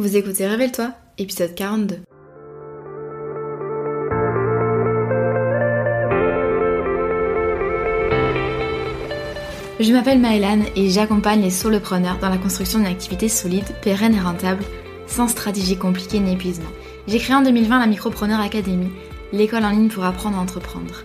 Vous écoutez Révèle-toi, épisode 42. Je m'appelle Maëlan et j'accompagne les solopreneurs dans la construction d'une activité solide, pérenne et rentable, sans stratégie compliquée ni épuisement. J'ai créé en 2020 la Micropreneur Academy, l'école en ligne pour apprendre à entreprendre.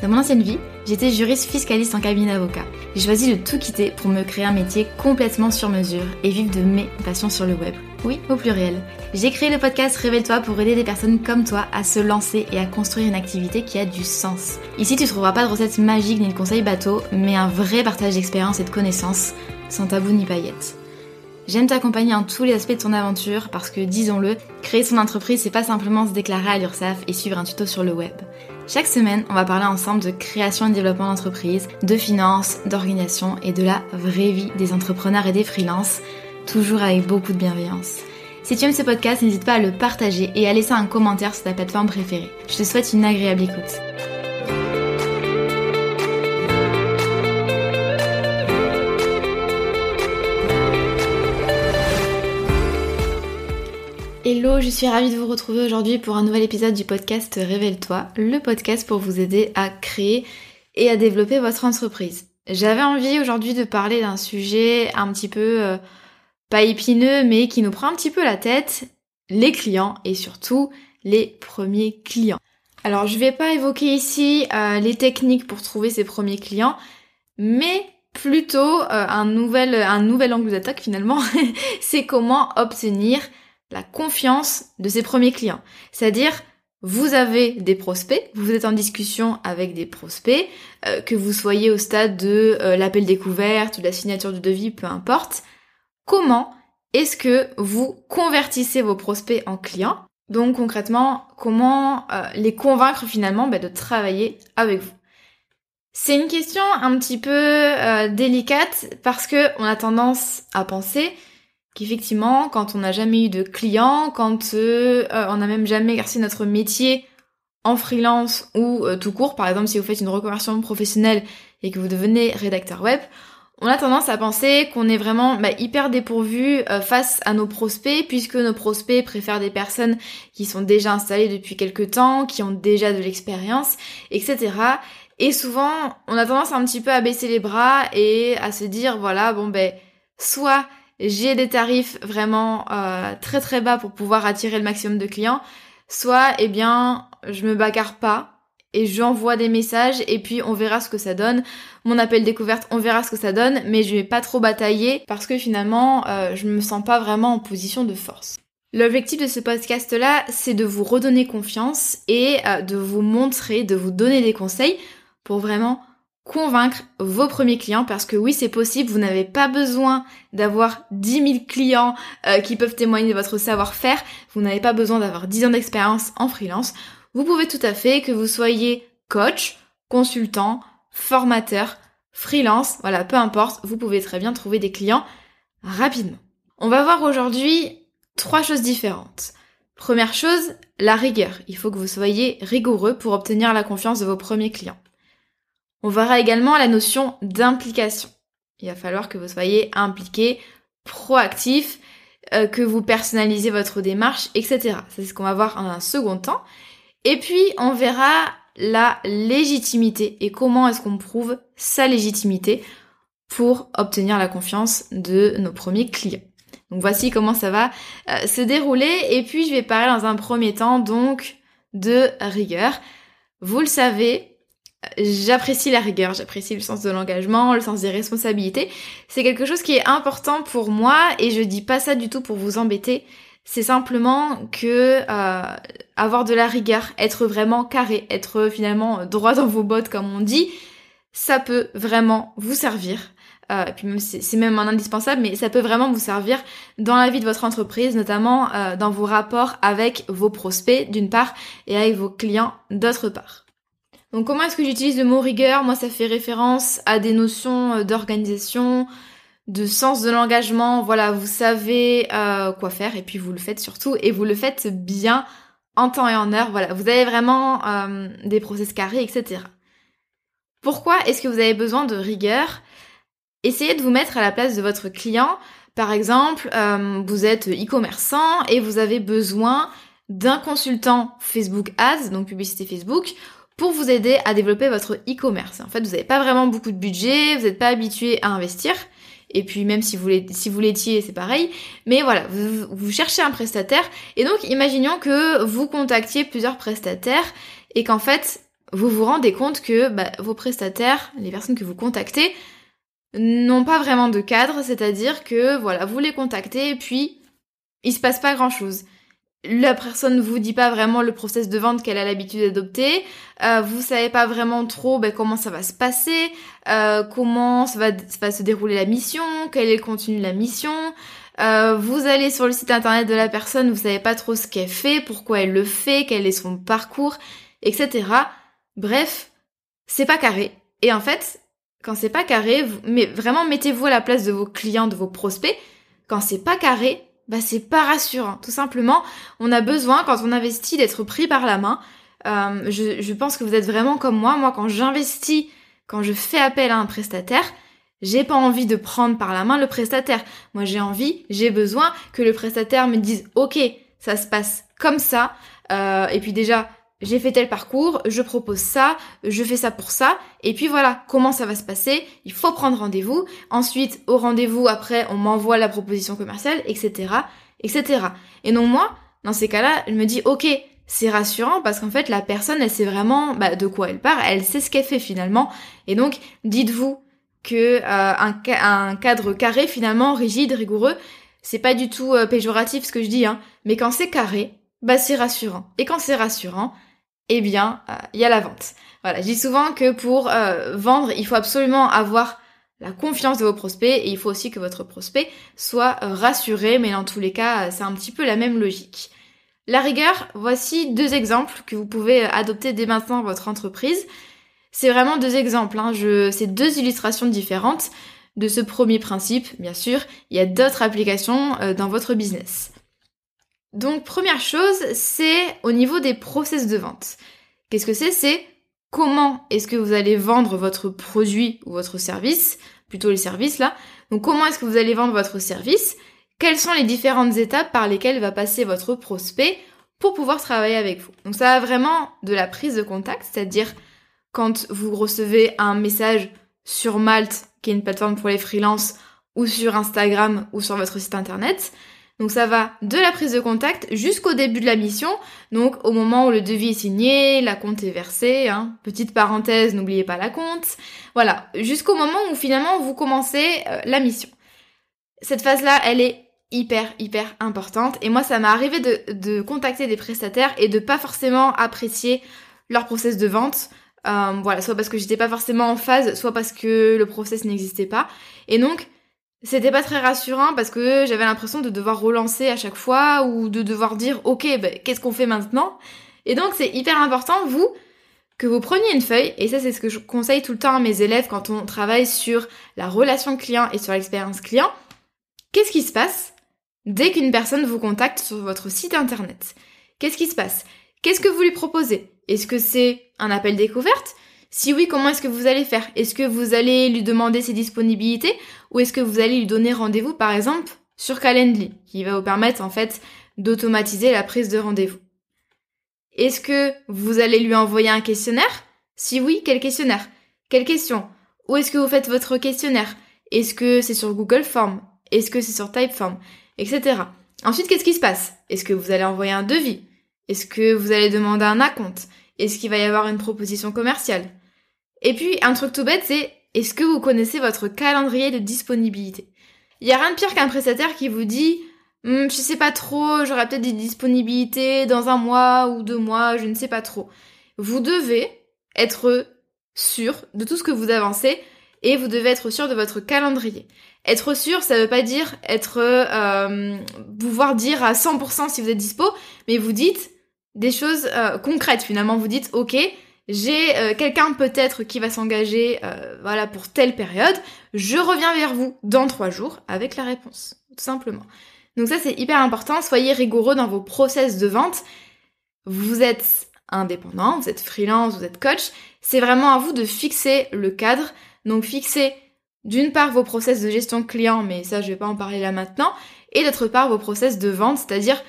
Dans mon ancienne vie, j'étais juriste fiscaliste en cabinet d'avocat. J'ai choisi de tout quitter pour me créer un métier complètement sur mesure et vivre de mes passions sur le web. Oui, au pluriel. J'ai créé le podcast Révèle-toi pour aider des personnes comme toi à se lancer et à construire une activité qui a du sens. Ici, tu trouveras pas de recettes magiques ni de conseils bateaux, mais un vrai partage d'expérience et de connaissances, sans tabou ni paillettes. J'aime t'accompagner en tous les aspects de ton aventure parce que, disons-le, créer son entreprise, c'est pas simplement se déclarer à l'URSSAF et suivre un tuto sur le web. Chaque semaine, on va parler ensemble de création et développement d'entreprise, de finances, d'organisation et de la vraie vie des entrepreneurs et des freelances, toujours avec beaucoup de bienveillance. Si tu aimes ce podcast, n'hésite pas à le partager et à laisser un commentaire sur ta plateforme préférée. Je te souhaite une agréable écoute. Hello, je suis ravie de vous retrouver aujourd'hui pour un nouvel épisode du podcast Révèle-toi, le podcast pour vous aider à créer et à développer votre entreprise. J'avais envie aujourd'hui de parler d'un sujet un petit peu euh, pas épineux mais qui nous prend un petit peu la tête, les clients et surtout les premiers clients. Alors je vais pas évoquer ici euh, les techniques pour trouver ses premiers clients, mais plutôt euh, un nouvel un nouvel angle d'attaque finalement, c'est comment obtenir la confiance de ses premiers clients. C'est-à-dire, vous avez des prospects, vous êtes en discussion avec des prospects, euh, que vous soyez au stade de l'appel découverte, de la signature du devis, peu importe. Comment est-ce que vous convertissez vos prospects en clients? Donc concrètement, comment euh, les convaincre finalement bah, de travailler avec vous? C'est une question un petit peu délicate parce que on a tendance à penser qu'effectivement, quand on n'a jamais eu de clients, quand euh, euh, on n'a même jamais exercé notre métier en freelance ou euh, tout court, par exemple si vous faites une reconversion professionnelle et que vous devenez rédacteur web, on a tendance à penser qu'on est vraiment bah, hyper dépourvu face à nos prospects, puisque nos prospects préfèrent des personnes qui sont déjà installées depuis quelques temps, qui ont déjà de l'expérience, etc. Et souvent, on a tendance un petit peu à baisser les bras et à se dire, voilà, bon ben, soit j'ai des tarifs vraiment euh, très très bas pour pouvoir attirer le maximum de clients, soit eh bien je me bagarre pas et j'envoie des messages et puis on verra ce que ça donne. Mon appel découverte, on verra ce que ça donne, mais je vais pas trop batailler parce que finalement euh, je me sens pas vraiment en position de force. L'objectif de ce podcast là, c'est de vous redonner confiance et euh, de vous montrer, de vous donner des conseils pour vraiment convaincre vos premiers clients parce que oui c'est possible, vous n'avez pas besoin d'avoir 10 000 clients euh, qui peuvent témoigner de votre savoir-faire, vous n'avez pas besoin d'avoir 10 ans d'expérience en freelance, vous pouvez tout à fait que vous soyez coach, consultant, formateur, freelance, voilà, peu importe, vous pouvez très bien trouver des clients rapidement. On va voir aujourd'hui trois choses différentes. Première chose, la rigueur. Il faut que vous soyez rigoureux pour obtenir la confiance de vos premiers clients. On verra également la notion d'implication. Il va falloir que vous soyez impliqué, proactif, euh, que vous personnalisez votre démarche, etc. C'est ce qu'on va voir en un second temps. Et puis, on verra la légitimité et comment est-ce qu'on prouve sa légitimité pour obtenir la confiance de nos premiers clients. Donc voici comment ça va euh, se dérouler et puis je vais parler dans un premier temps donc de rigueur. Vous le savez, j'apprécie la rigueur, j'apprécie le sens de l'engagement, le sens des responsabilités. C'est quelque chose qui est important pour moi et je dis pas ça du tout pour vous embêter. C'est simplement que euh, avoir de la rigueur, être vraiment carré, être finalement droit dans vos bottes comme on dit, ça peut vraiment vous servir. Euh, c'est même un indispensable, mais ça peut vraiment vous servir dans la vie de votre entreprise, notamment euh, dans vos rapports avec vos prospects d'une part et avec vos clients d'autre part. Donc comment est-ce que j'utilise le mot rigueur? Moi, ça fait référence à des notions d'organisation, de sens de l'engagement. Voilà, vous savez euh, quoi faire et puis vous le faites surtout et vous le faites bien en temps et en heure. Voilà, vous avez vraiment euh, des process carrés, etc. Pourquoi est-ce que vous avez besoin de rigueur? Essayez de vous mettre à la place de votre client Par exemple, euh, vous êtes e-commerçant et vous avez besoin d'un consultant Facebook Ads, donc publicité Facebook, pour vous aider à développer votre e-commerce. En fait, vous n'avez pas vraiment beaucoup de budget, vous n'êtes pas habitué à investir. Et puis même si vous, si vous l'étiez, c'est pareil. Mais voilà, vous, vous, cherchez un prestataire. Et donc, imaginons que vous contactiez plusieurs prestataires et qu'en fait, vous vous rendez compte que bah, vos prestataires, les personnes que vous contactez, n'ont pas vraiment de cadre. C'est-à-dire que voilà, vous les contactez et puis il se passe pas grand-chose la personne vous dit pas vraiment le process de vente qu'elle a l'habitude d'adopter, euh, vous savez pas vraiment trop ben, comment ça va se passer, euh, comment ça va, se dérouler la mission, quel est le contenu de la mission. Euh, vous allez sur le site internet de la personne, vous savez pas trop ce qu'elle fait, pourquoi elle le fait, quel est son parcours, etc. Bref, c'est pas carré. Et en fait, quand c'est pas carré, mais vraiment mettez-vous à la place de vos clients, de vos prospects. Quand c'est pas carré, bah c'est pas rassurant. Tout simplement, on a besoin quand on investit d'être pris par la main. Euh, je, je, pense que vous êtes vraiment comme moi. Moi, quand j'investis, quand je fais appel à un prestataire, j'ai pas envie de prendre par la main le prestataire. Moi, j'ai envie, j'ai besoin que le prestataire me dise, ok, ça se passe comme ça. Euh, et puis déjà, j'ai fait tel parcours, je propose ça, je fais ça pour ça, et puis voilà, comment ça va se passer, il faut prendre rendez-vous, ensuite au rendez-vous après on m'envoie la proposition commerciale, etc., etc. Et donc moi, dans ces cas-là, je me dis ok, c'est rassurant parce qu'en fait la personne elle sait vraiment bah, de quoi elle part, elle sait ce qu'elle fait finalement, et donc dites-vous que euh, un, un, cadre carré finalement rigide, rigoureux, c'est pas du tout euh, péjoratif ce que je dis, hein, mais quand c'est carré, bah c'est rassurant. Et quand c'est rassurant, eh bien, euh, il y a la vente. Voilà, je dis souvent que pour euh, vendre, il faut absolument avoir la confiance de vos prospects et il faut aussi que votre prospect soit euh, rassuré, mais dans tous les cas, c'est un petit peu la même logique. La rigueur, voici deux exemples que vous pouvez adopter dès maintenant dans votre entreprise. C'est vraiment deux exemples, hein. C'est deux illustrations différentes de ce premier principe, bien sûr. Il y a d'autres applications dans votre business. Donc première chose, c'est au niveau des process de vente. Qu'est-ce que c'est? C'est comment est-ce que vous allez vendre votre produit ou votre service, plutôt les services là. Donc comment est-ce que vous allez vendre votre service? Quelles sont les différentes étapes par lesquelles va passer votre prospect pour pouvoir travailler avec vous? Donc ça va vraiment de la prise de contact, c'est-à-dire quand vous recevez un message sur Malte, qui est une plateforme pour les freelances, ou sur Instagram ou sur votre site internet, donc ça va de la prise de contact jusqu'au début de la mission, donc au moment où le devis est signé, la compte est versée, hein. petite parenthèse, n'oubliez pas la compte, voilà, jusqu'au moment où finalement vous commencez euh, la mission. Cette phase-là, elle est hyper hyper importante et moi ça m'est arrivé de, de, contacter des prestataires et de pas forcément apprécier leur process de vente. Euh, voilà, soit parce que j'étais pas forcément en phase, soit parce que le process n'existait pas. Et donc, c'était pas très rassurant parce que j'avais l'impression de devoir relancer à chaque fois ou de devoir dire ok ben, qu'est-ce qu'on fait maintenant? Et donc c'est hyper important vous que vous preniez une feuille et ça c'est ce que je conseille tout le temps à mes élèves quand on travaille sur la relation client et sur l'expérience client. Qu'est-ce qui se passe dès qu'une personne vous contacte sur votre site internet? Qu'est-ce qui se passe? Qu'est-ce que vous lui proposez? Est-ce que c'est un appel découverte? Si oui, comment est-ce que vous allez faire? Est-ce que vous allez lui demander ses disponibilités ou est-ce que vous allez lui donner rendez-vous par exemple sur Calendly qui va vous permettre en fait d'automatiser la prise de rendez-vous? Est-ce que vous allez lui envoyer un questionnaire? Si oui, quel questionnaire? Quelle question? Où est-ce que vous faites votre questionnaire? Est-ce que c'est sur Google Form? Est-ce que c'est sur Typeform? Etc. Ensuite, qu'est-ce qui se passe? Est-ce que vous allez envoyer un devis? Est-ce que vous allez demander un acompte? Est-ce qu'il va y avoir une proposition commerciale? Et puis, un truc tout bête, c'est est-ce que vous connaissez votre calendrier de disponibilité? Il y a rien de pire qu'un prestataire qui vous dit hm, je sais pas trop, j'aurai peut-être des disponibilités dans un mois ou deux mois, je ne sais pas trop. Vous devez être sûr de tout ce que vous avancez et vous devez être sûr de votre calendrier. Être sûr, ça veut pas dire être euh, pouvoir dire à 100% si vous êtes dispo, mais vous dites des choses euh, concrètes finalement. Vous dites ok, j'ai euh, quelqu'un peut-être qui va s'engager euh, voilà pour telle période, je reviens vers vous dans trois jours avec la réponse, tout simplement. Donc ça c'est hyper important, soyez rigoureux dans vos process de vente. Vous êtes indépendant, vous êtes freelance, vous êtes coach, c'est vraiment à vous de fixer le cadre. Donc fixer d'une part vos process de gestion client, mais ça je vais pas en parler là maintenant, et d'autre part vos process de vente, c'est-à-dire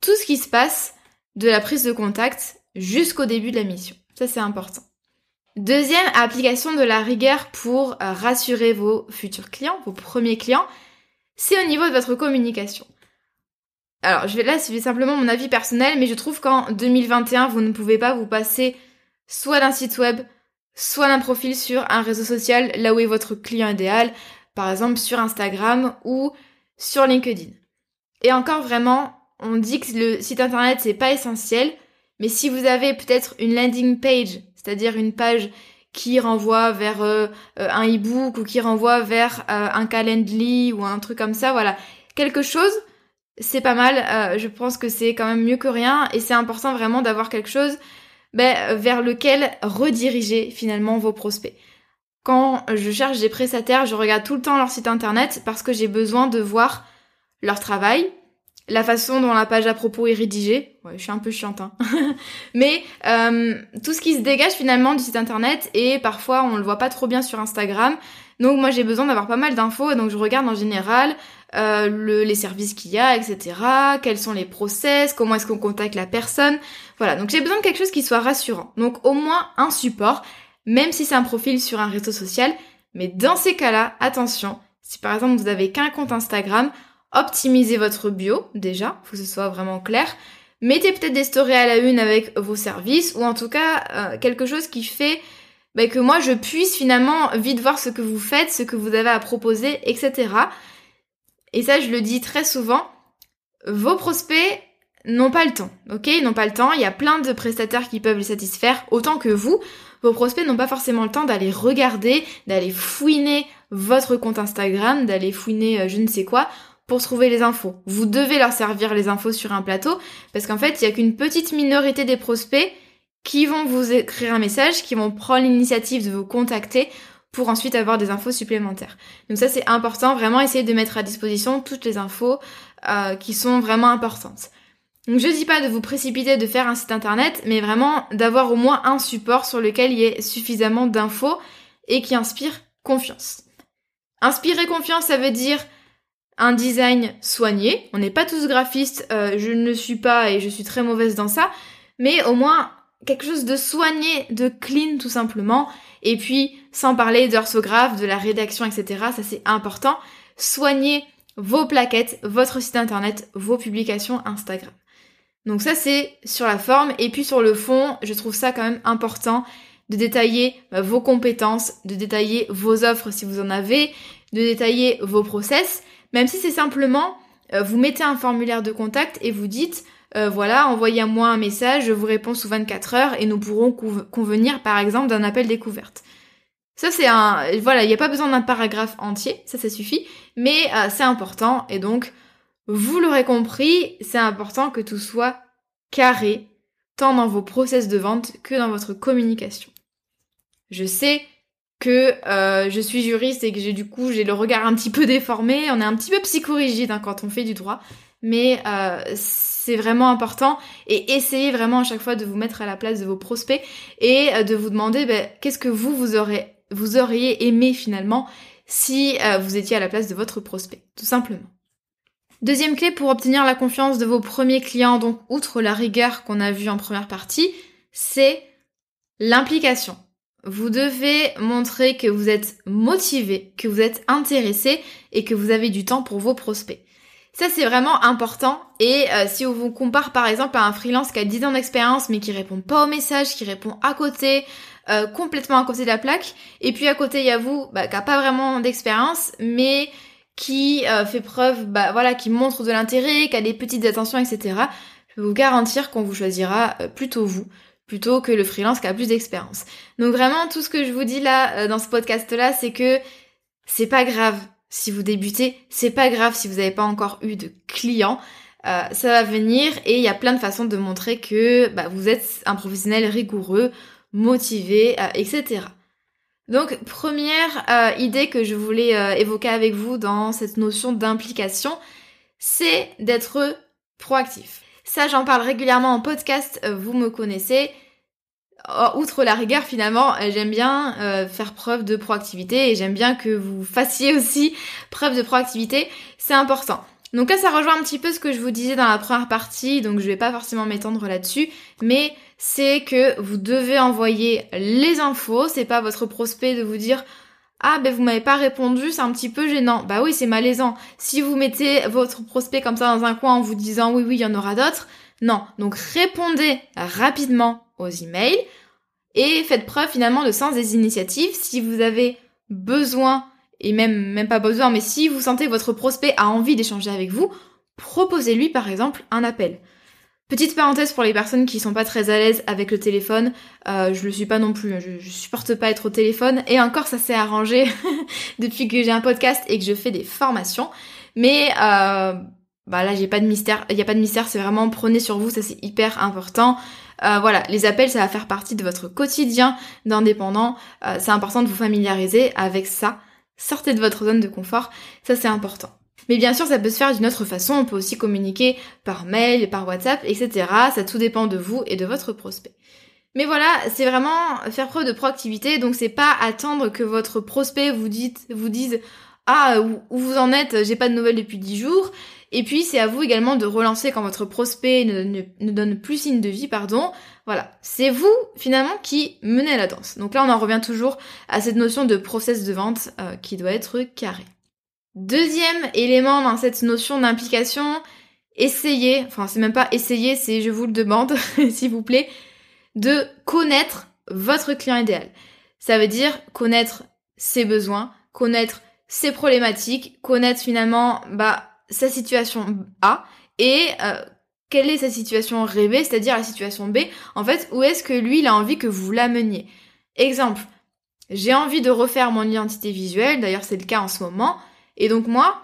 tout ce qui se passe de la prise de contact jusqu'au début de la mission. Ça c'est important. Deuxième application de la rigueur pour euh, rassurer vos futurs clients, vos premiers clients, c'est au niveau de votre communication. Alors, je vais là, c'est simplement mon avis personnel, mais je trouve qu'en 2021, vous ne pouvez pas vous passer soit d'un site web, soit d'un profil sur un réseau social, là où est votre client idéal, par exemple sur Instagram ou sur LinkedIn. Et encore vraiment, on dit que le site internet c'est pas essentiel, mais si vous avez peut-être une landing page, c'est-à-dire une page qui renvoie vers euh, euh, un e-book ou qui renvoie vers euh, un calendly ou un truc comme ça, voilà, quelque chose, c'est pas mal. je pense que c'est quand même mieux que rien et c'est important vraiment d'avoir quelque chose ben, vers lequel rediriger finalement vos prospects. Quand je cherche des prestataires, je regarde tout le temps leur site internet parce que j'ai besoin de voir leur travail, la façon dont la page à propos est rédigée. Ouais, je suis un peu chiante, hein. Mais euh, tout ce qui se dégage finalement du site internet et parfois on le voit pas trop bien sur Instagram. Donc moi j'ai besoin d'avoir pas mal d'infos et donc je regarde en général euh, le, les services qu'il y a, etc. Quels sont les process, comment est-ce qu'on contacte la personne. Voilà, donc j'ai besoin de quelque chose qui soit rassurant. Donc au moins un support, même si c'est un profil sur un réseau social. Mais dans ces cas-là, attention, si par exemple vous avez qu'un compte Instagram, optimisez votre bio déjà, faut que ce soit vraiment clair. Mettez peut-être des stories à la une avec vos services ou en tout cas euh, quelque chose qui fait bah, que moi je puisse finalement vite voir ce que vous faites, ce que vous avez à proposer, etc. Et ça je le dis très souvent, vos prospects n'ont pas le temps, ok? Ils n'ont pas le temps, il y a plein de prestataires qui peuvent les satisfaire autant que vous. Vos prospects n'ont pas forcément le temps d'aller regarder, d'aller fouiner votre compte Instagram, d'aller fouiner euh, je ne sais quoi pour trouver les infos. Vous devez leur servir les infos sur un plateau parce qu'en fait, il y a qu'une petite minorité des prospects qui vont vous écrire un message, qui vont prendre l'initiative de vous contacter pour ensuite avoir des infos supplémentaires. Donc ça c'est important, vraiment essayer de mettre à disposition toutes les infos euh, qui sont vraiment importantes. Donc je dis pas de vous précipiter de faire un site internet, mais vraiment d'avoir au moins un support sur lequel il y ait suffisamment d'infos et qui inspire confiance. Inspirer confiance, ça veut dire un design soigné. On n'est pas tous graphistes, euh, je ne le suis pas et je suis très mauvaise dans ça, mais au moins quelque chose de soigné, de clean tout simplement. Et puis, sans parler d'orthographe, de la rédaction, etc., ça c'est important. Soignez vos plaquettes, votre site internet, vos publications Instagram. Donc ça c'est sur la forme et puis sur le fond, je trouve ça quand même important de détailler bah, vos compétences, de détailler vos offres si vous en avez, de détailler vos process même si c'est simplement, euh, vous mettez un formulaire de contact et vous dites, euh, voilà, envoyez-moi un message, je vous réponds sous 24 heures et nous pourrons convenir par exemple d'un appel découverte. Ça c'est un, voilà, il n'y a pas besoin d'un paragraphe entier, ça ça suffit, mais euh, c'est important et donc, vous l'aurez compris, c'est important que tout soit carré, tant dans vos process de vente que dans votre communication. Je sais que euh, je suis juriste et que j'ai du coup j'ai le regard un petit peu déformé. On est un petit peu psychorigide hein, quand on fait du droit, mais euh, c'est vraiment important et essayez vraiment à chaque fois de vous mettre à la place de vos prospects et euh, de vous demander ben, qu'est-ce que vous vous aurez vous auriez aimé finalement si vous étiez à la place de votre prospect, tout simplement. Deuxième clé pour obtenir la confiance de vos premiers clients, donc outre la rigueur qu'on a vue en première partie, c'est l'implication. Vous devez montrer que vous êtes motivé, que vous êtes intéressé et que vous avez du temps pour vos prospects. Ça c'est vraiment important et euh, si on vous compare par exemple à un freelance qui a 10 ans d'expérience mais qui répond pas aux messages, qui répond à côté, euh, complètement à côté de la plaque, et puis à côté il y a vous bah, qui a pas vraiment d'expérience mais qui euh, fait preuve, bah voilà, qui montre de l'intérêt, qui a des petites attentions, etc. Je peux vous garantir qu'on vous choisira plutôt vous plutôt que le freelance qui a plus d'expérience. Donc vraiment, tout ce que je vous dis là, euh, dans ce podcast-là, c'est que c'est pas grave si vous débutez, c'est pas grave si vous n'avez pas encore eu de clients. Euh, ça va venir et il y a plein de façons de montrer que bah, vous êtes un professionnel rigoureux, motivé, euh, etc. Donc première idée que je voulais évoquer avec vous dans cette notion d'implication, c'est d'être proactif. Ça, j'en parle régulièrement en podcast, vous me connaissez. Outre la rigueur finalement, j'aime bien faire preuve de proactivité et j'aime bien que vous fassiez aussi preuve de proactivité, c'est important. Donc là, ça rejoint un petit peu ce que je vous disais dans la première partie, donc je vais pas forcément m'étendre là-dessus, mais c'est que vous devez envoyer les infos, c'est pas votre prospect de vous dire ah ben vous m'avez pas répondu, c'est un petit peu gênant. Bah oui, c'est malaisant. Si vous mettez votre prospect comme ça dans un coin en vous disant oui oui, il y en aura d'autres, non. Donc répondez rapidement aux emails et faites preuve finalement de sens des initiatives. Si vous avez besoin et même même pas besoin, mais si vous sentez que votre prospect a envie d'échanger avec vous, proposez-lui par exemple un appel. Petite parenthèse pour les personnes qui sont pas très à l'aise avec le téléphone, euh, je le suis pas non plus, hein. je, je, supporte pas être au téléphone et encore ça s'est arrangé depuis que j'ai un podcast et que je fais des formations. Mais euh, bah là j'ai pas de mystère, il y a pas de mystère, c'est vraiment prenez sur vous, ça c'est hyper important. Euh, voilà, les appels ça va faire partie de votre quotidien d'indépendant, euh, c'est important de vous familiariser avec ça. Sortez de votre zone de confort, ça c'est important. Mais bien sûr, ça peut se faire d'une autre façon. On peut aussi communiquer par mail, par WhatsApp, etc. Ça tout dépend de vous et de votre prospect. Mais voilà, c'est vraiment faire preuve de proactivité. Donc c'est pas attendre que votre prospect vous, dise, vous dise ah où, vous en êtes, j'ai pas de nouvelles depuis 10 jours. Et puis c'est à vous également de relancer quand votre prospect ne, ne donne plus signe de vie, pardon. Voilà, c'est vous finalement qui menez la danse. Donc là on en revient toujours à cette notion de process de vente euh, qui doit être carré. Deuxième élément dans cette notion d'implication, essayez, enfin c'est même pas essayer, c'est je vous le demande, s'il vous plaît, de connaître votre client idéal. Ça veut dire connaître ses besoins, connaître ses problématiques, connaître finalement bah, sa situation A et euh, quelle est sa situation rêvée, c'est-à-dire la situation B. En fait, où est-ce que lui, il a envie que vous l'ameniez? Exemple, j'ai envie de refaire mon identité visuelle, d'ailleurs c'est le cas en ce moment. Et donc moi,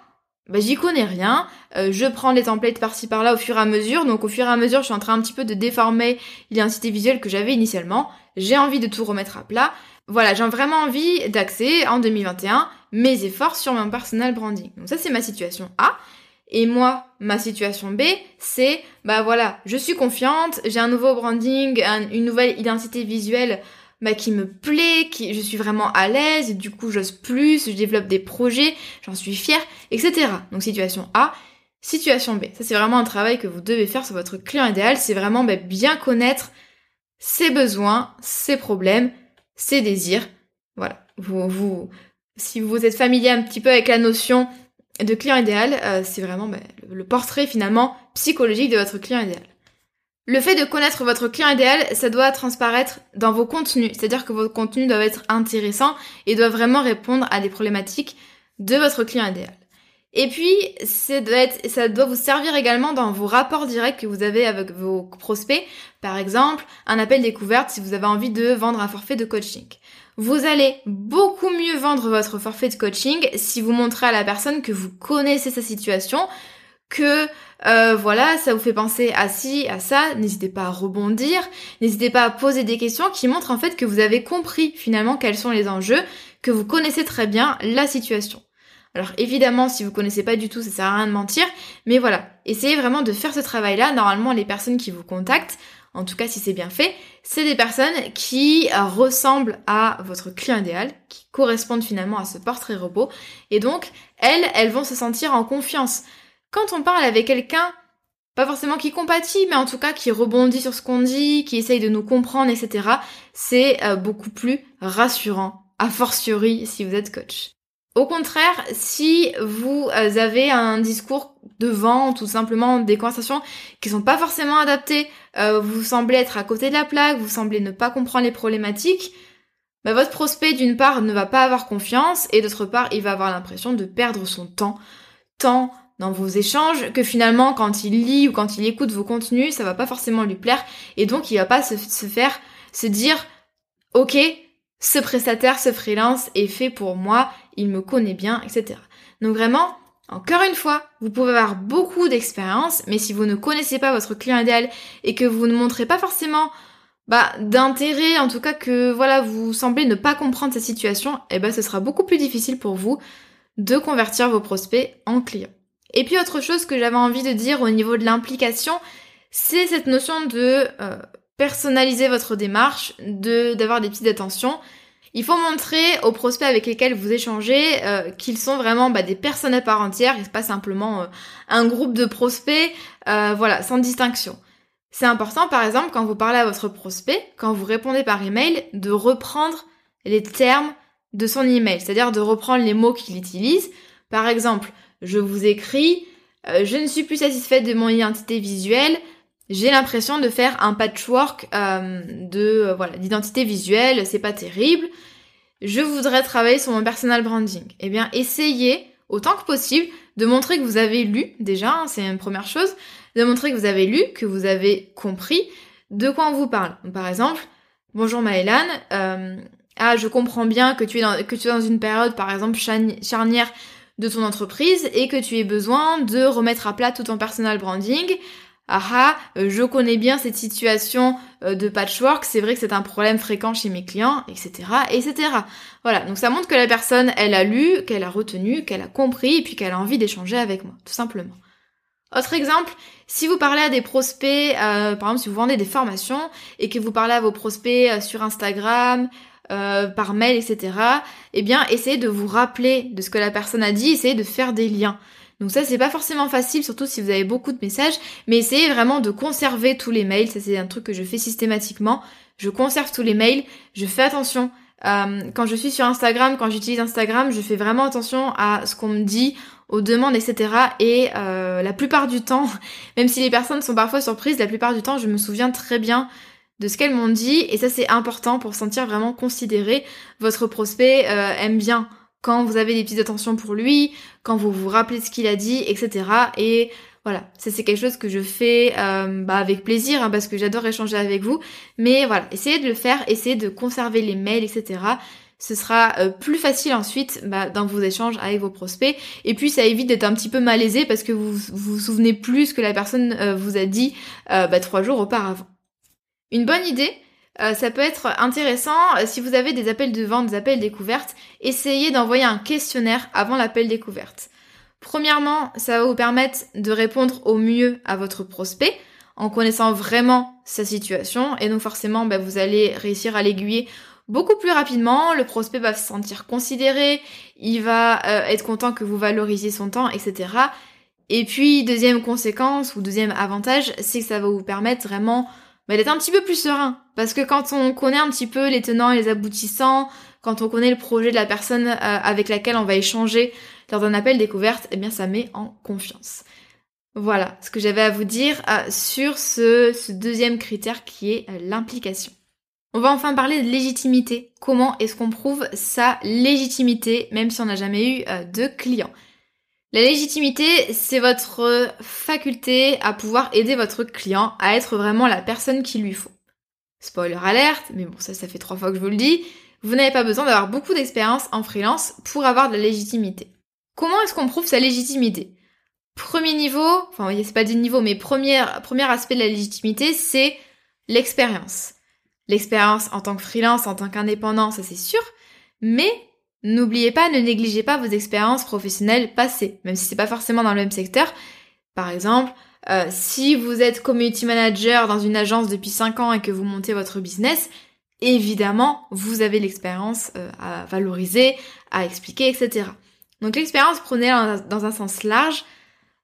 bah, j'y connais rien. Euh, je prends les templates par-ci par-là au fur et à mesure. Donc au fur et à mesure, je suis en train un petit peu de déformer l'identité visuelle que j'avais initialement. J'ai envie de tout remettre à plat. Voilà, j'ai vraiment envie d'axer en 2021 mes efforts sur mon personal branding. Donc ça, c'est ma situation A. Et moi, ma situation B, c'est, bah voilà, je suis confiante, j'ai un nouveau branding, une nouvelle identité visuelle bah, qui me plaît, qui je suis vraiment à l'aise, et du coup j'ose plus, je développe des projets, j'en suis fière, etc. Donc situation A, situation B. Ça c'est vraiment un travail que vous devez faire sur votre client idéal, c'est vraiment bah, bien connaître ses besoins, ses problèmes, ses désirs. Voilà. Vous, vous, si vous êtes familier un petit peu avec la notion de client idéal, euh, c'est vraiment bah, le portrait finalement psychologique de votre client idéal. Le fait de connaître votre client idéal, ça doit transparaître dans vos contenus, c'est-à-dire que vos contenus doivent être intéressants et doivent vraiment répondre à des problématiques de votre client idéal. Et puis, ça doit, doit vous servir également dans vos rapports directs que vous avez avec vos prospects. Par exemple, un appel découverte si vous avez envie de vendre un forfait de coaching. Vous allez beaucoup mieux vendre votre forfait de coaching si vous montrez à la personne que vous connaissez sa situation, que euh, voilà, ça vous fait penser à ci, à ça, n'hésitez pas à rebondir, n'hésitez pas à poser des questions qui montrent en fait que vous avez compris finalement quels sont les enjeux, que vous connaissez très bien la situation. Alors évidemment, si vous connaissez pas du tout, ça sert à rien de mentir, mais voilà, essayez vraiment de faire ce travail-là. Normalement, les personnes qui vous contactent, en tout cas si c'est bien fait, c'est des personnes qui ressemblent à votre client idéal, qui correspondent finalement à ce portrait robot, et donc elles, elles vont se sentir en confiance quand on parle avec quelqu'un, pas forcément qui compatit, mais en tout cas qui rebondit sur ce qu'on dit, qui essaye de nous comprendre, etc., c'est euh, beaucoup plus rassurant, a fortiori si vous êtes coach. Au contraire, si vous euh, avez un discours de vente ou simplement des conversations qui sont pas forcément adaptées, euh, vous semblez être à côté de la plaque, vous semblez ne pas comprendre les problématiques, bah, votre prospect d'une part ne va pas avoir confiance et d'autre part il va avoir l'impression de perdre son temps, temps dans vos échanges que finalement quand il lit ou quand il écoute vos contenus, ça va pas forcément lui plaire et donc il va pas se, faire se dire ok ce prestataire, ce freelance est fait pour moi, il me connaît bien, etc. Donc vraiment, encore une fois, vous pouvez avoir beaucoup d'expérience, mais si vous ne connaissez pas votre client idéal et que vous ne montrez pas forcément bah, d'intérêt, en tout cas que voilà, vous semblez ne pas comprendre sa situation, eh ben ce sera beaucoup plus difficile pour vous de convertir vos prospects en clients. Et puis autre chose que j'avais envie de dire au niveau de l'implication, c'est cette notion de euh, personnaliser votre démarche, de d'avoir des petites attentions. Il faut montrer aux prospects avec lesquels vous échangez euh, qu'ils sont vraiment bah, des personnes à part entière et pas simplement euh, un groupe de prospects, voilà, sans distinction. C'est important, par exemple, quand vous parlez à votre prospect, quand vous répondez par email, de reprendre les termes de son email, c'est-à-dire de reprendre les mots qu'il utilise. Par exemple, je vous écris, je ne suis plus satisfaite de mon identité visuelle, j'ai l'impression de faire un patchwork euh, de euh, voilà d'identité visuelle, c'est pas terrible. Je voudrais travailler sur mon personal branding. Eh bien, essayez autant que possible de montrer que vous avez lu déjà, hein, c'est une première chose, de montrer que vous avez lu, que vous avez compris de quoi on vous parle. par exemple, bonjour Maëlan, euh, ah je comprends bien que tu es dans que tu es dans une période par exemple charnière de ton entreprise et que tu aies besoin de remettre à plat tout ton personal branding ah ah, euh, je connais bien cette situation euh, de patchwork, c'est vrai que c'est un problème fréquent chez mes clients, etc., etc. Voilà, donc ça montre que la personne, elle a lu, qu'elle a retenu, qu'elle a compris, et puis qu'elle a envie d'échanger avec moi, tout simplement. Autre exemple, si vous parlez à des prospects, euh, par exemple si vous vendez des formations et que vous parlez à vos prospects sur Instagram, par mail, etc., eh bien essayez de vous rappeler de ce que la personne a dit, essayez de faire des liens. Donc ça, c'est pas forcément facile, surtout si vous avez beaucoup de messages, mais essayez vraiment de conserver tous les mails. Ça, c'est un truc que je fais systématiquement. Je conserve tous les mails. Je fais attention. Euh, quand je suis sur Instagram, quand j'utilise Instagram, je fais vraiment attention à ce qu'on me dit, aux demandes, etc. Et euh, la plupart du temps, même si les personnes sont parfois surprises, la plupart du temps, je me souviens très bien de ce qu'elles m'ont dit. Et ça, c'est important pour sentir vraiment considéré. Votre prospect euh, aime bien quand vous avez des petites attentions pour lui, quand vous vous rappelez ce qu'il a dit, etc. Et voilà, ça c'est quelque chose que je fais euh, bah, avec plaisir hein, parce que j'adore échanger avec vous. Mais voilà, essayez de le faire, essayez de conserver les mails, etc. Ce sera euh, plus facile ensuite bah, dans vos échanges avec vos prospects. Et puis ça évite d'être un petit peu malaisé parce que vous vous, souvenez plus que la personne vous a dit bah, trois jours auparavant. Une bonne idée, euh, ça peut être intéressant euh, si vous avez des appels de vente, des appels découvertes, essayez d'envoyer un questionnaire avant l'appel découverte. Premièrement, ça va vous permettre de répondre au mieux à votre prospect en connaissant vraiment sa situation et donc forcément bah, vous allez réussir à l'aiguiller beaucoup plus rapidement, le prospect va se sentir considéré, il va euh, être content que vous valorisiez son temps, etc. Et puis deuxième conséquence ou deuxième avantage, c'est que ça va vous permettre vraiment bah, d'être un petit peu plus serein. Parce que quand on connaît un petit peu les tenants et les aboutissants, quand on connaît le projet de la personne euh, avec laquelle on va échanger lors d'un appel découverte, eh bien ça met en confiance. Voilà ce que j'avais à vous dire euh, sur ce, ce, deuxième critère qui est euh, l'implication. On va enfin parler de légitimité. Comment est-ce qu'on prouve sa légitimité même si on n'a jamais eu de client? La légitimité, c'est votre faculté à pouvoir aider votre client à être vraiment la personne qu'il lui faut. Spoiler alerte, mais bon ça ça fait trois fois que je vous le dis, vous n'avez pas besoin d'avoir beaucoup d'expérience en freelance pour avoir de la légitimité. Comment est-ce qu'on prouve sa légitimité? Premier niveau, enfin c'est pas du niveau, mais premier, premier aspect de la légitimité, c'est l'expérience. L'expérience en tant que freelance, en tant qu'indépendant, ça c'est sûr, mais N'oubliez pas, ne négligez pas vos expériences professionnelles passées, même si c'est pas forcément dans le même secteur. Par exemple, euh, si vous êtes community manager dans une agence depuis 5 ans et que vous montez votre business, évidemment, vous avez l'expérience euh, à valoriser, à expliquer, etc. Donc l'expérience, prenez-la dans un sens large.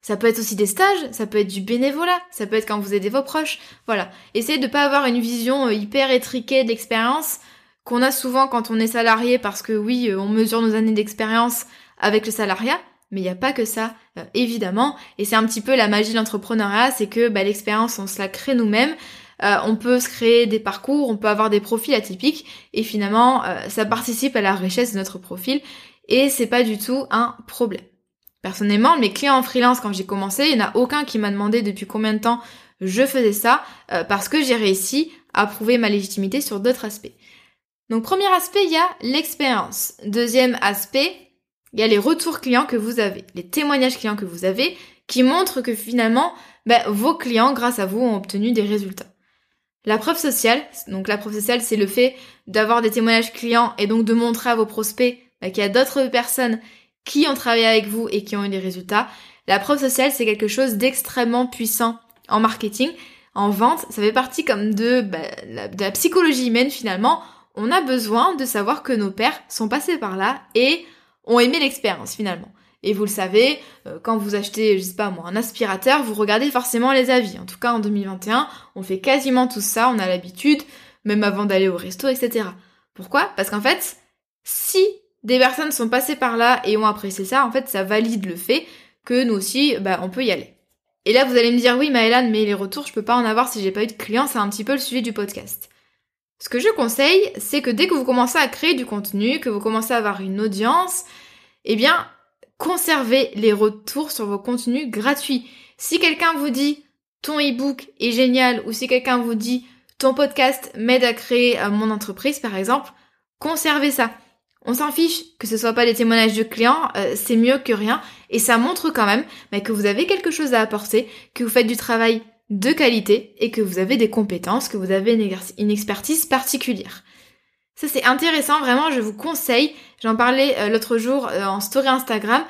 Ça peut être aussi des stages, ça peut être du bénévolat, ça peut être quand vous aidez vos proches. Voilà. Essayez de pas avoir une vision euh, hyper étriquée de l'expérience qu'on a souvent quand on est salarié parce que oui, euh, on mesure nos années d'expérience avec le salariat, mais il n'y a pas que ça, euh, évidemment. Et c'est un petit peu la magie de l'entrepreneuriat, c'est que bah, l'expérience, on se la crée nous-mêmes. Euh, on peut se créer des parcours, on peut avoir des profils atypiques, et finalement, ça participe à la richesse de notre profil, et c'est pas du tout un problème. Personnellement, mes clients en freelance, quand j'ai commencé, il n'y en a aucun qui m'a demandé depuis combien de temps je faisais ça, parce que j'ai réussi à prouver ma légitimité sur d'autres aspects. Donc premier aspect, il y a l'expérience. Deuxième aspect, il y a les retours clients que vous avez, les témoignages clients que vous avez, qui montrent que finalement, ben, vos clients, grâce à vous, ont obtenu des résultats. La preuve sociale, donc la preuve sociale, c'est le fait d'avoir des témoignages clients et donc de montrer à vos prospects ben, qu'il y a d'autres personnes qui ont travaillé avec vous et qui ont eu des résultats. La preuve sociale, c'est quelque chose d'extrêmement puissant en marketing en vente, ça fait partie comme de, bah, de la psychologie humaine finalement. On a besoin de savoir que nos pères sont passés par là et ont aimé l'expérience finalement. Et vous le savez, euh, quand vous achetez, je sais pas moi, un aspirateur, vous regardez forcément les avis. En tout cas, en 2021, on fait quasiment tout ça, on a l'habitude, même avant d'aller au resto, etc. Pourquoi? Parce qu'en fait, si des personnes sont passées par là et ont apprécié ça, en fait, ça valide le fait que nous aussi, bah, on peut y aller. Et là, vous allez me dire, oui, Maëlan, mais les retours, je peux pas en avoir si j'ai pas eu de clients, c'est un petit peu le sujet du podcast. Ce que je conseille, c'est que dès que vous commencez à créer du contenu, que vous commencez à avoir une audience, eh bien, conservez les retours sur vos contenus gratuits. Si quelqu'un vous dit ton e-book est génial ou si quelqu'un vous dit ton podcast m'aide à créer euh, mon entreprise par exemple, conservez ça. On s'en fiche que ce soit pas des témoignages de clients, euh, c'est mieux que rien et ça montre quand même mais que vous avez quelque chose à apporter, que vous faites du travail de qualité et que vous avez des compétences, que vous avez une expertise particulière. Ça c'est intéressant, vraiment je vous conseille, j'en parlais euh, l'autre jour euh, en story Instagram,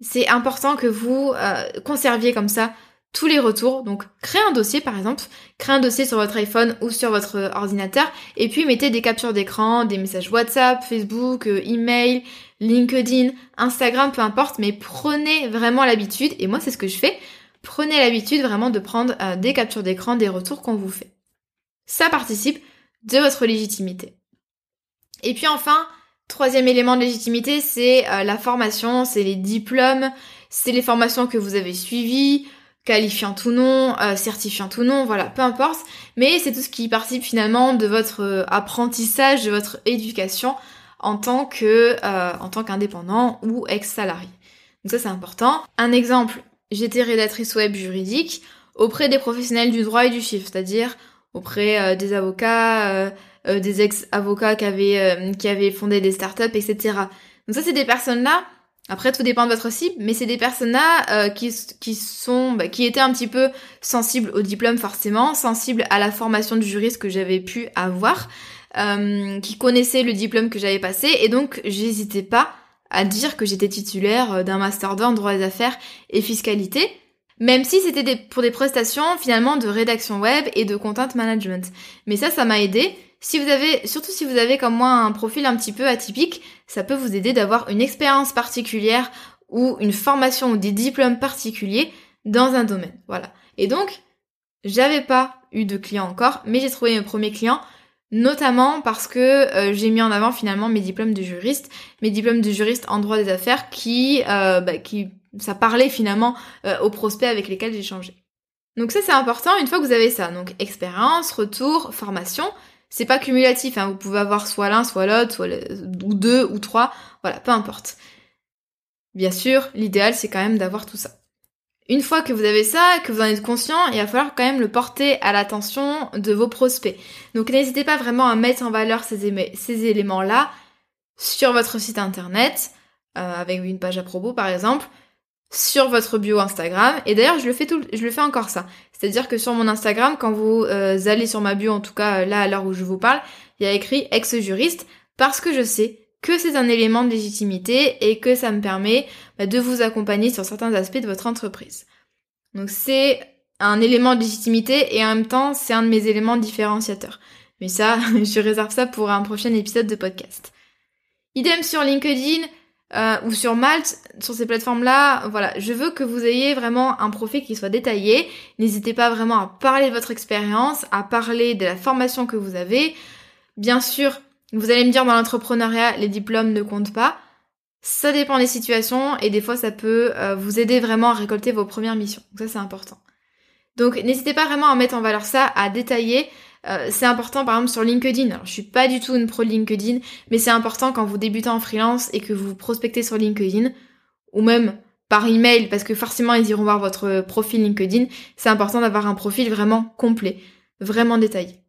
c'est important que vous euh, conserviez comme ça tous les retours. Donc créez un dossier par exemple, créez un dossier sur votre iPhone ou sur votre ordinateur. Et puis mettez des captures d'écran, des messages WhatsApp, Facebook, email, LinkedIn, Instagram, peu importe, mais prenez vraiment l'habitude, et moi c'est ce que je fais, prenez l'habitude vraiment de prendre des captures d'écran, des retours qu'on vous fait. Ça participe de votre légitimité. Et puis enfin, troisième élément de légitimité, c'est euh, la formation, c'est les diplômes, c'est les formations que vous avez suivies, qualifiant ou non, euh, certifiant ou non, voilà, peu importe. Mais c'est tout ce qui participe finalement de votre euh, apprentissage, de votre éducation en tant que en tant qu'indépendant ou ex-salarié. Donc ça c'est important. Un exemple, j'étais rédactrice web juridique auprès des professionnels du droit et du chiffre, c'est-à-dire auprès des avocats, euh, des ex-avocats qui avaient, euh, qui avaient fondé des startups, etc. Donc ça, c'est des personnes-là. Après, tout dépend de votre cible, mais c'est des personnes-là euh, qui, qui sont, bah, qui étaient un petit peu sensibles au diplôme forcément, sensibles à la formation du juriste que j'avais pu avoir, qui connaissaient le diplôme que j'avais passé, et donc j'hésitais pas à dire que j'étais titulaire d'un master 2 en droit des affaires et fiscalité, même si c'était pour des prestations finalement de rédaction web et de content management. Mais ça, ça m'a aidé si vous avez, surtout si vous avez comme moi un profil un petit peu atypique, ça peut vous aider d'avoir une expérience particulière ou une formation ou des diplômes particuliers dans un domaine. Voilà. Et donc, j'avais pas eu de clients encore, mais j'ai trouvé mes premiers clients, notamment parce que euh, j'ai mis en avant finalement mes diplômes de juriste, mes diplômes de juriste en droit des affaires qui, euh, bah, qui ça parlait finalement euh, aux prospects avec lesquels changé. Donc ça c'est important une fois que vous avez ça. Donc expérience, retour, formation. C'est pas cumulatif, hein. vous pouvez avoir soit l'un, soit l'autre, soit ou deux, ou trois, voilà, peu importe. Bien sûr, l'idéal c'est quand même d'avoir tout ça. Une fois que vous avez ça, que vous en êtes conscient, il va falloir quand même le porter à l'attention de vos prospects. Donc n'hésitez pas vraiment à mettre en valeur ces, éléments-là sur votre site internet, euh, avec une page à propos par exemple, sur votre bio Instagram. Et d'ailleurs, je le fais je le fais encore ça. C'est-à-dire que sur mon Instagram, quand vous euh, allez sur ma bio, en tout cas là à l'heure où je vous parle, il y a écrit ex-juriste parce que je sais que c'est un élément de légitimité et que ça me permet bah, de vous accompagner sur certains aspects de votre entreprise. Donc c'est un élément de légitimité et en même temps c'est un de mes éléments différenciateurs. Mais ça, je réserve ça pour un prochain épisode de podcast. Idem sur LinkedIn, euh, ou sur Malte, sur ces plateformes-là, voilà, je veux que vous ayez vraiment un profil qui soit détaillé. N'hésitez pas vraiment à parler de votre expérience, à parler de la formation que vous avez. Bien sûr, vous allez me dire dans l'entrepreneuriat, les diplômes ne comptent pas. Ça dépend des situations et des fois ça peut euh, vous aider vraiment à récolter vos premières missions. Donc ça c'est important. Donc n'hésitez pas vraiment à mettre en valeur ça, à détailler euh, c'est important par exemple sur LinkedIn. Alors je suis pas du tout une pro LinkedIn, mais c'est important quand vous débutez en freelance et que vous prospectez sur LinkedIn ou même par email parce que forcément ils iront voir votre profil LinkedIn. C'est important d'avoir un profil vraiment complet, vraiment détaillé.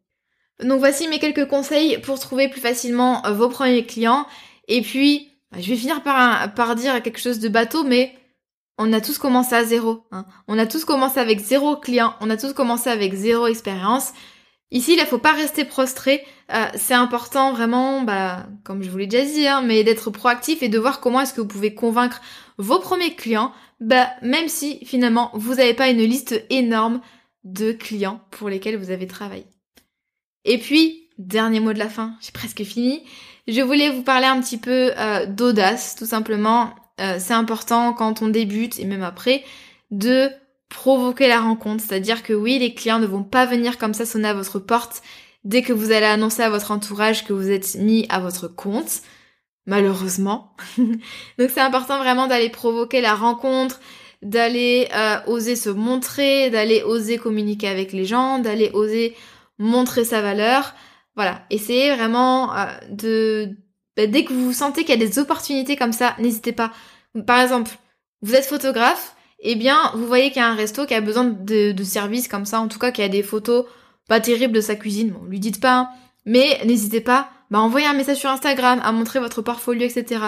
Donc voici mes quelques conseils pour trouver plus facilement vos premiers clients. Et puis, bah, je vais finir par, par dire quelque chose de bateau, mais on a tous commencé à zéro. Hein. On a tous commencé avec zéro client, on a tous commencé avec zéro expérience. Ici, il ne faut pas rester prostré. Euh, c'est important vraiment, bah, comme je vous l'ai déjà dit, hein, mais d'être proactif et de voir comment est-ce que vous pouvez convaincre vos premiers clients, bah, même si finalement vous n'avez pas une liste énorme de clients pour lesquels vous avez travaillé. Et puis, dernier mot de la fin, j'ai presque fini. Je voulais vous parler un petit peu euh, d'audace, tout simplement. Euh, c'est important quand on débute et même après de provoquer la rencontre. C'est-à-dire que oui, les clients ne vont pas venir comme ça sonner à votre porte dès que vous allez annoncer à votre entourage que vous êtes mis à votre compte. Malheureusement. Donc c'est important vraiment d'aller provoquer la rencontre, d'aller euh, oser se montrer, d'aller oser communiquer avec les gens, d'aller oser montrer sa valeur. Voilà, essayez vraiment euh, de... Bah, dès que vous sentez qu'il y a des opportunités comme ça, n'hésitez pas. Par exemple, vous êtes photographe, eh bien, vous voyez qu'il y a un resto qui a besoin de, de services comme ça, en tout cas qui a des photos pas terribles de sa cuisine. Bon, lui dites pas, hein. mais n'hésitez pas, bah envoyez un message sur Instagram, à montrer votre portfolio, etc.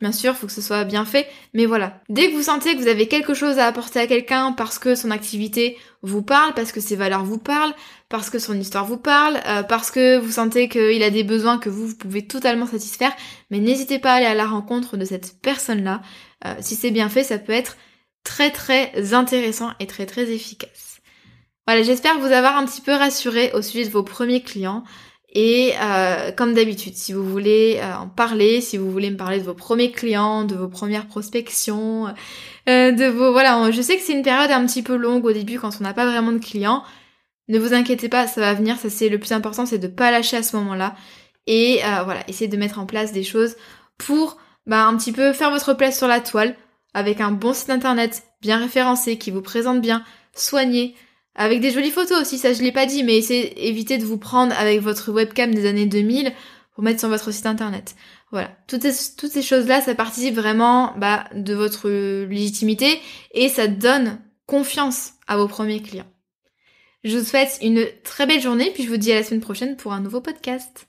Bien sûr, faut que ce soit bien fait, mais voilà. Dès que vous sentez que vous avez quelque chose à apporter à quelqu'un parce que son activité vous parle, parce que ses valeurs vous parlent, parce que son histoire vous parle, euh, parce que vous sentez qu'il a des besoins que vous, pouvez totalement satisfaire, mais n'hésitez pas à aller à la rencontre de cette personne-là. Euh, si c'est bien fait, ça peut être très très intéressant et très très efficace. Voilà, j'espère vous avoir un petit peu rassuré au sujet de vos premiers clients. Et euh, comme d'habitude, si vous voulez euh, en parler, si vous voulez me parler de vos premiers clients, de vos premières prospections, euh, de vos voilà, je sais que c'est une période un petit peu longue au début quand on n'a pas vraiment de clients. Ne vous inquiétez pas, ça va venir. Ça c'est le plus important, c'est de pas lâcher à ce moment-là et voilà, essayez de mettre en place des choses pour bah, un petit peu faire votre place sur la toile avec un bon site internet bien référencé qui vous présente bien, soigné, avec des jolies photos aussi, ça je l'ai pas dit, mais essayez d'éviter de vous prendre avec votre webcam des années 2000 pour mettre sur votre site internet. Voilà, toutes ces, toutes ces choses-là, ça participe vraiment bah, de votre légitimité et ça donne confiance à vos premiers clients. Je vous souhaite une très belle journée, puis je vous dis à la semaine prochaine pour un nouveau podcast.